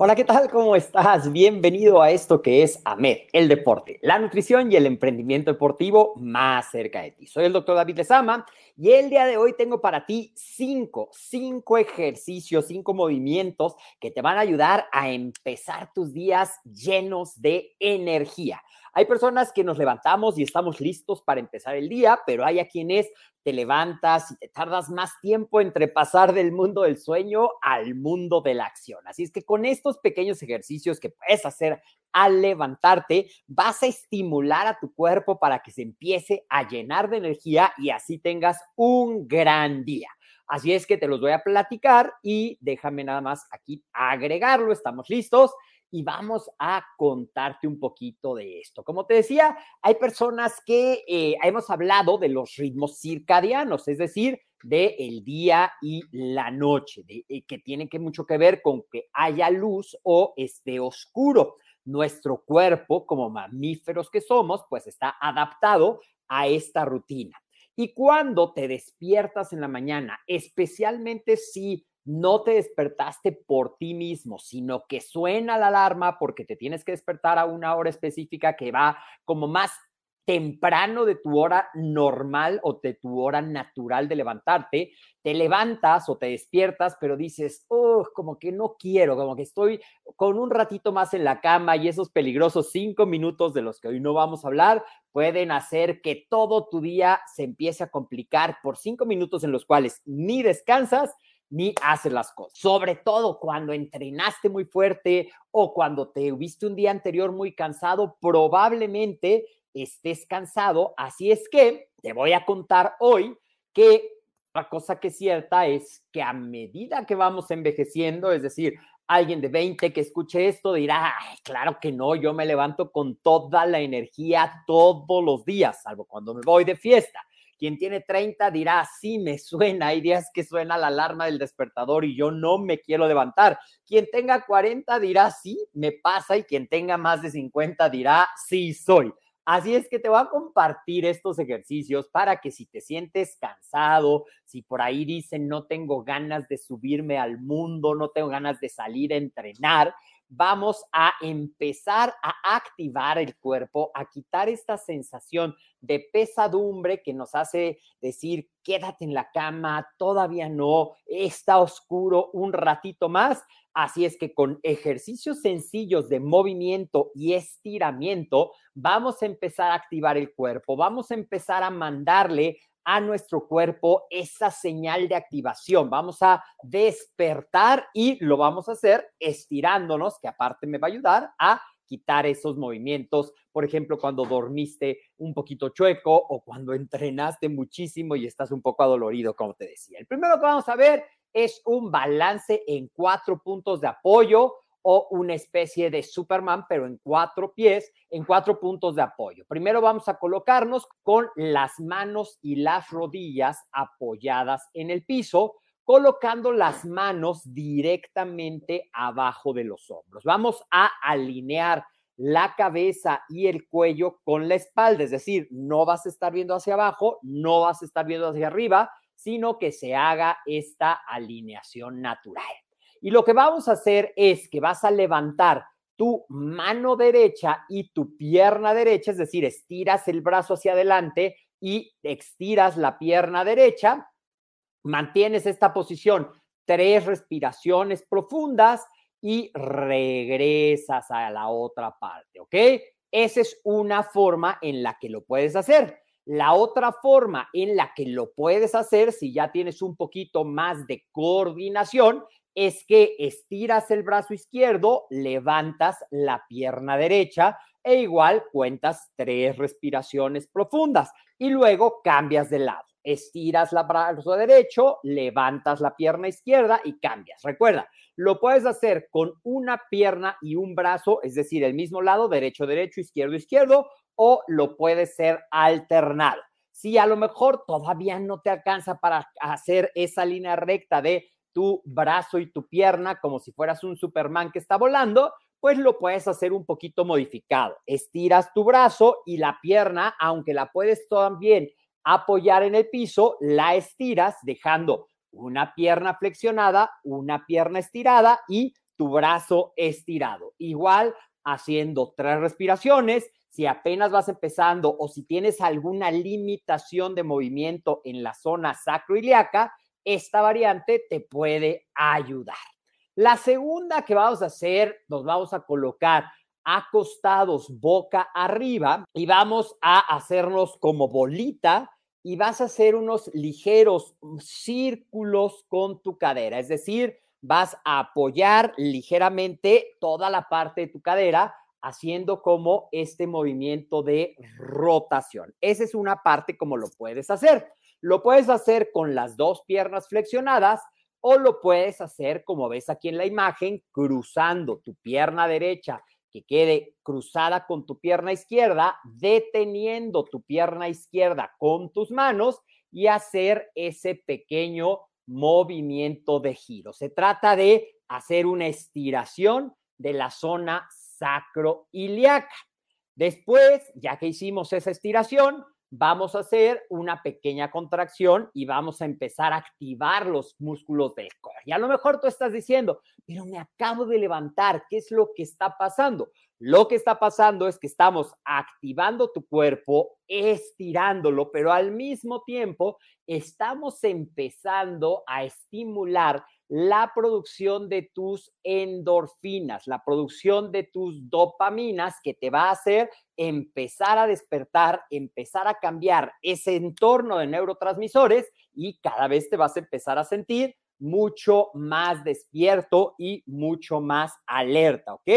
Hola, ¿qué tal? ¿Cómo estás? Bienvenido a esto que es AMED, el deporte, la nutrición y el emprendimiento deportivo más cerca de ti. Soy el doctor David Lezama y el día de hoy tengo para ti cinco, cinco ejercicios, cinco movimientos que te van a ayudar a empezar tus días llenos de energía. Hay personas que nos levantamos y estamos listos para empezar el día, pero hay a quienes te levantas y te tardas más tiempo entre pasar del mundo del sueño al mundo de la acción. Así es que con estos pequeños ejercicios que puedes hacer al levantarte, vas a estimular a tu cuerpo para que se empiece a llenar de energía y así tengas un gran día. Así es que te los voy a platicar y déjame nada más aquí agregarlo. Estamos listos y vamos a contarte un poquito de esto. Como te decía, hay personas que eh, hemos hablado de los ritmos circadianos, es decir, de el día y la noche, de, eh, que tienen que mucho que ver con que haya luz o esté oscuro. Nuestro cuerpo, como mamíferos que somos, pues está adaptado a esta rutina. Y cuando te despiertas en la mañana, especialmente si no te despertaste por ti mismo, sino que suena la alarma porque te tienes que despertar a una hora específica que va como más temprano de tu hora normal o de tu hora natural de levantarte, te levantas o te despiertas, pero dices, oh, como que no quiero, como que estoy con un ratito más en la cama y esos peligrosos cinco minutos de los que hoy no vamos a hablar pueden hacer que todo tu día se empiece a complicar por cinco minutos en los cuales ni descansas ni haces las cosas. Sobre todo cuando entrenaste muy fuerte o cuando te viste un día anterior muy cansado, probablemente estés cansado. Así es que te voy a contar hoy que la cosa que es cierta es que a medida que vamos envejeciendo, es decir, alguien de 20 que escuche esto dirá, claro que no, yo me levanto con toda la energía todos los días, salvo cuando me voy de fiesta. Quien tiene 30 dirá, sí, me suena. Hay días que suena la alarma del despertador y yo no me quiero levantar. Quien tenga 40 dirá, sí, me pasa. Y quien tenga más de 50 dirá, sí, soy. Así es que te voy a compartir estos ejercicios para que si te sientes cansado, si por ahí dicen no tengo ganas de subirme al mundo, no tengo ganas de salir a entrenar, vamos a empezar a activar el cuerpo, a quitar esta sensación de pesadumbre que nos hace decir, quédate en la cama, todavía no, está oscuro un ratito más. Así es que con ejercicios sencillos de movimiento y estiramiento, vamos a empezar a activar el cuerpo, vamos a empezar a mandarle a nuestro cuerpo esa señal de activación. Vamos a despertar y lo vamos a hacer estirándonos, que aparte me va a ayudar a quitar esos movimientos, por ejemplo, cuando dormiste un poquito chueco o cuando entrenaste muchísimo y estás un poco adolorido, como te decía. El primero que vamos a ver es un balance en cuatro puntos de apoyo o una especie de Superman, pero en cuatro pies, en cuatro puntos de apoyo. Primero vamos a colocarnos con las manos y las rodillas apoyadas en el piso, colocando las manos directamente abajo de los hombros. Vamos a alinear la cabeza y el cuello con la espalda, es decir, no vas a estar viendo hacia abajo, no vas a estar viendo hacia arriba, sino que se haga esta alineación natural. Y lo que vamos a hacer es que vas a levantar tu mano derecha y tu pierna derecha, es decir, estiras el brazo hacia adelante y extiras la pierna derecha, mantienes esta posición, tres respiraciones profundas y regresas a la otra parte, ¿ok? Esa es una forma en la que lo puedes hacer. La otra forma en la que lo puedes hacer, si ya tienes un poquito más de coordinación, es que estiras el brazo izquierdo, levantas la pierna derecha e igual cuentas tres respiraciones profundas y luego cambias de lado. Estiras el brazo derecho, levantas la pierna izquierda y cambias. Recuerda, lo puedes hacer con una pierna y un brazo, es decir, el mismo lado, derecho, derecho, izquierdo, izquierdo, o lo puedes ser alternado. Si a lo mejor todavía no te alcanza para hacer esa línea recta de tu brazo y tu pierna como si fueras un Superman que está volando, pues lo puedes hacer un poquito modificado. Estiras tu brazo y la pierna, aunque la puedes también apoyar en el piso, la estiras dejando una pierna flexionada, una pierna estirada y tu brazo estirado. Igual haciendo tres respiraciones. Si apenas vas empezando o si tienes alguna limitación de movimiento en la zona sacroiliaca, esta variante te puede ayudar. La segunda que vamos a hacer, nos vamos a colocar acostados boca arriba y vamos a hacernos como bolita y vas a hacer unos ligeros círculos con tu cadera, es decir, vas a apoyar ligeramente toda la parte de tu cadera haciendo como este movimiento de rotación. Esa es una parte como lo puedes hacer. Lo puedes hacer con las dos piernas flexionadas o lo puedes hacer como ves aquí en la imagen, cruzando tu pierna derecha que quede cruzada con tu pierna izquierda, deteniendo tu pierna izquierda con tus manos y hacer ese pequeño movimiento de giro. Se trata de hacer una estiración de la zona sacroiliaca. Después, ya que hicimos esa estiración, vamos a hacer una pequeña contracción y vamos a empezar a activar los músculos del core. Y a lo mejor tú estás diciendo, pero me acabo de levantar, ¿qué es lo que está pasando? Lo que está pasando es que estamos activando tu cuerpo, estirándolo, pero al mismo tiempo estamos empezando a estimular la producción de tus endorfinas, la producción de tus dopaminas que te va a hacer empezar a despertar, empezar a cambiar ese entorno de neurotransmisores y cada vez te vas a empezar a sentir mucho más despierto y mucho más alerta, ¿ok?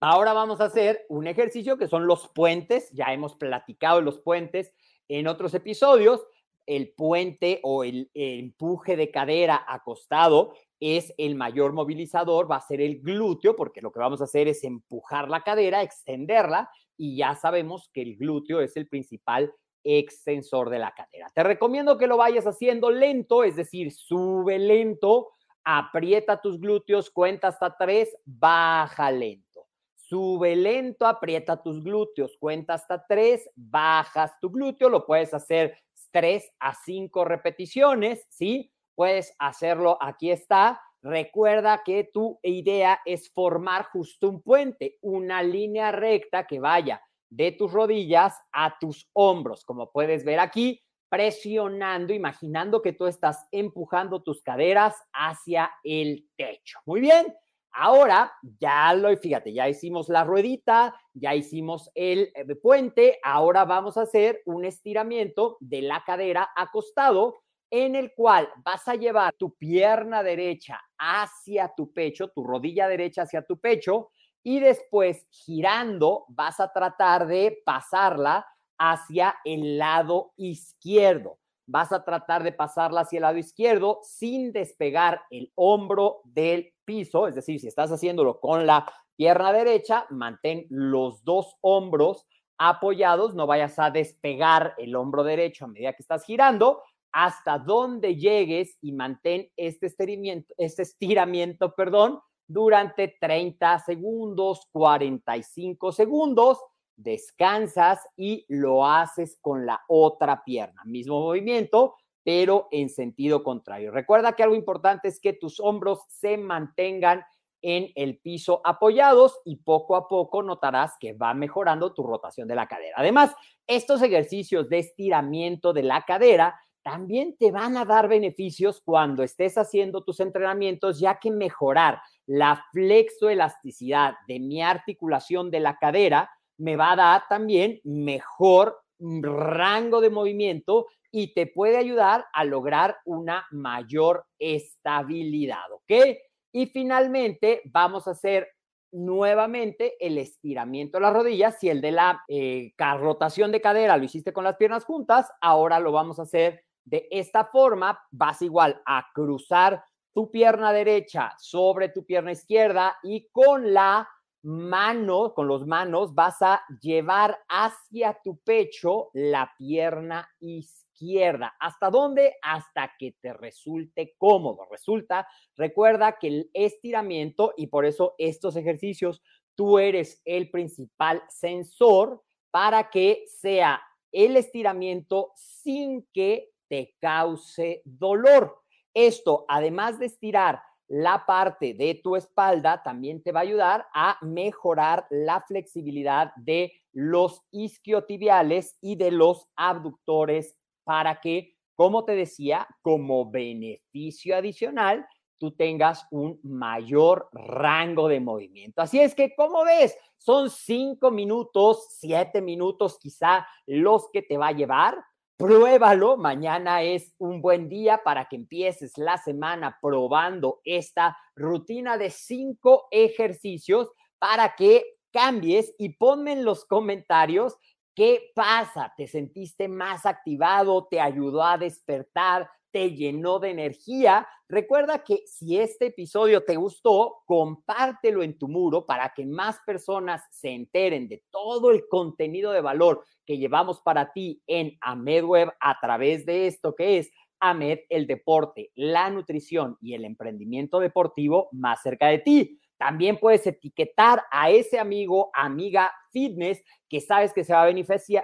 Ahora vamos a hacer un ejercicio que son los puentes, ya hemos platicado de los puentes en otros episodios, el puente o el, empuje de cadera acostado es el mayor movilizador, va a ser el glúteo, porque lo que vamos a hacer es empujar la cadera, extenderla, y ya sabemos que el glúteo es el principal extensor de la cadera. Te recomiendo que lo vayas haciendo lento, es decir, sube lento, aprieta tus glúteos, cuenta hasta tres, baja lento. Sube lento, aprieta tus glúteos, cuenta hasta tres, bajas tu glúteo, lo puedes hacer tres a cinco repeticiones, ¿sí? Puedes hacerlo, aquí está. Recuerda que tu idea es formar justo un puente, una línea recta que vaya de tus rodillas a tus hombros, como puedes ver aquí, presionando, imaginando que tú estás empujando tus caderas hacia el techo. Muy bien, ahora ya lo, fíjate, ya hicimos la ruedita, ya hicimos el eh, puente, ahora vamos a hacer un estiramiento de la cadera acostado en el cual vas a llevar tu pierna derecha hacia tu pecho, tu rodilla derecha hacia tu pecho, y después girando vas a tratar de pasarla hacia el lado izquierdo. vas a tratar de pasarla hacia el lado izquierdo sin despegar el hombro del piso, es decir, si estás haciéndolo con la pierna derecha, mantén los dos hombros apoyados, no vayas a despegar el hombro derecho a medida que estás girando, hasta donde llegues y mantén este estiramiento, este estiramiento, perdón, durante 30 segundos, 45 segundos, descansas y lo haces con la otra pierna. Mismo movimiento, pero en sentido contrario. Recuerda que algo importante es que tus hombros se mantengan en el piso apoyados y poco a poco notarás que va mejorando tu rotación de la cadera. Además, estos ejercicios de estiramiento de la cadera también te van a dar beneficios cuando estés haciendo tus entrenamientos, ya que mejorar la flexoelasticidad de mi articulación de la cadera me va a dar también mejor rango de movimiento y te puede ayudar a lograr una mayor estabilidad, ¿ok? Y finalmente vamos a hacer nuevamente el estiramiento de las rodillas. Si el de la eh, rotación de cadera lo hiciste con las piernas juntas, ahora lo vamos a hacer de esta forma. Vas igual a cruzar tu pierna derecha sobre tu pierna izquierda y con la mano, con los manos, vas a llevar hacia tu pecho la pierna izquierda. ¿Hasta dónde? Hasta que te resulte cómodo. Resulta, recuerda que el estiramiento, y por eso estos ejercicios, tú eres el principal sensor para que sea el estiramiento sin que te cause dolor. Esto, además de estirar la parte de tu espalda, también te va a ayudar a mejorar la flexibilidad de los isquiotibiales y de los abductores para que, como te decía, como beneficio adicional, tú tengas un mayor rango de movimiento. Así es que, como ves, son cinco minutos, siete minutos quizá los que te va a llevar Pruébalo, mañana es un buen día para que empieces la semana probando esta rutina de cinco ejercicios para que cambies y ponme en los comentarios qué pasa, te sentiste más activado, te ayudó a despertar, te llenó de energía. Recuerda que si este episodio te gustó, compártelo en tu muro para que más personas se enteren de todo el contenido de valor que llevamos para ti en AmedWeb a través de esto que es AMED, el deporte, la nutrición y el emprendimiento deportivo más cerca de ti. También puedes etiquetar a ese amigo, amiga fitness que sabes que se va a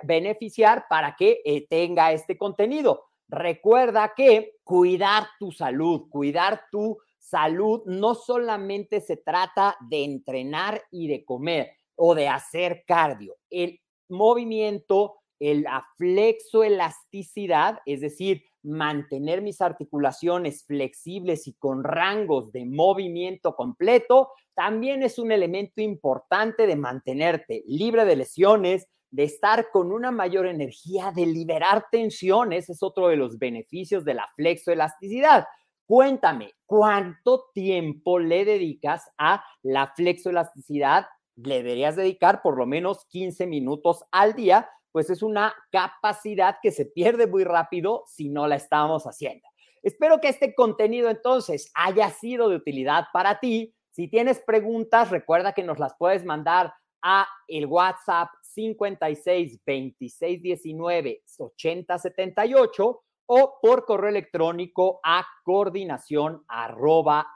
beneficiar, para que eh, tenga este contenido. Recuerda que cuidar tu salud, cuidar tu salud no solamente se trata de entrenar y de comer o de hacer cardio. El movimiento, la flexoelasticidad, es decir, mantener mis articulaciones flexibles y con rangos de movimiento completo, también es un elemento importante de mantenerte libre de lesiones, de estar con una mayor energía, de liberar tensiones, es otro de los beneficios de la flexoelasticidad. Cuéntame, ¿cuánto tiempo le dedicas a la flexoelasticidad? Le deberías dedicar por lo menos 15 minutos al día, pues es una capacidad que se pierde muy rápido si no la estamos haciendo. Espero que este contenido entonces haya sido de utilidad para ti. Si tienes preguntas, recuerda que nos las puedes mandar a el WhatsApp 56 26 19 80 78 o por correo electrónico a coordinación arroba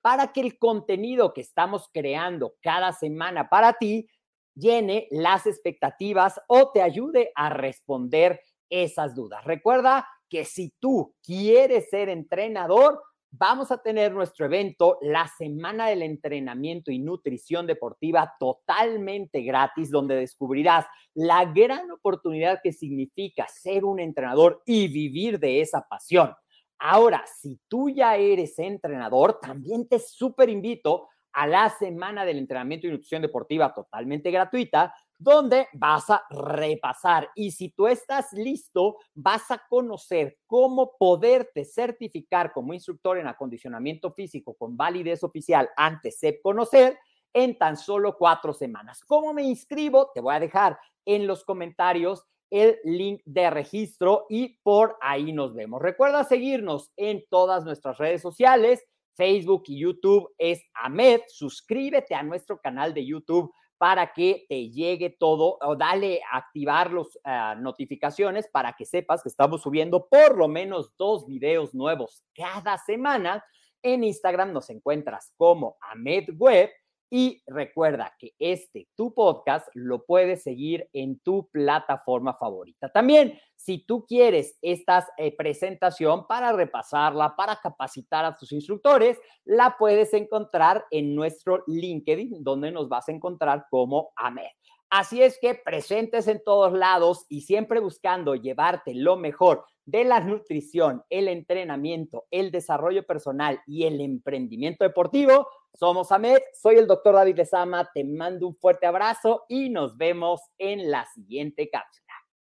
para que el contenido que estamos creando cada semana para ti llene las expectativas o te ayude a responder esas dudas. Recuerda que si tú quieres ser entrenador, vamos a tener nuestro evento, la Semana del Entrenamiento y Nutrición Deportiva, totalmente gratis, donde descubrirás la gran oportunidad que significa ser un entrenador y vivir de esa pasión. Ahora, si tú ya eres entrenador, también te súper invito a la Semana del Entrenamiento y Nutrición Deportiva totalmente gratuita, donde vas a repasar y si tú estás listo, vas a conocer cómo poderte certificar como instructor en acondicionamiento físico con validez oficial ante SEP Conocer en tan solo cuatro semanas. ¿Cómo me inscribo? Te voy a dejar en los comentarios el link de registro y por ahí nos vemos. Recuerda seguirnos en todas nuestras redes sociales, Facebook y YouTube es AMED. Suscríbete a nuestro canal de YouTube para que te llegue todo o dale a activar las uh, notificaciones para que sepas que estamos subiendo por lo menos dos videos nuevos cada semana. En Instagram nos encuentras como AMED Web y recuerda que este, tu podcast, lo puedes seguir en tu plataforma favorita. También, si tú quieres esta eh, presentación para repasarla, para capacitar a tus instructores, la puedes encontrar en nuestro LinkedIn, donde nos vas a encontrar como AMED. Así es que presentes en todos lados y siempre buscando llevarte lo mejor de la nutrición, el entrenamiento, el desarrollo personal y el emprendimiento deportivo. Somos AMED, soy el doctor David Lezama, te mando un fuerte abrazo y nos vemos en la siguiente cápsula.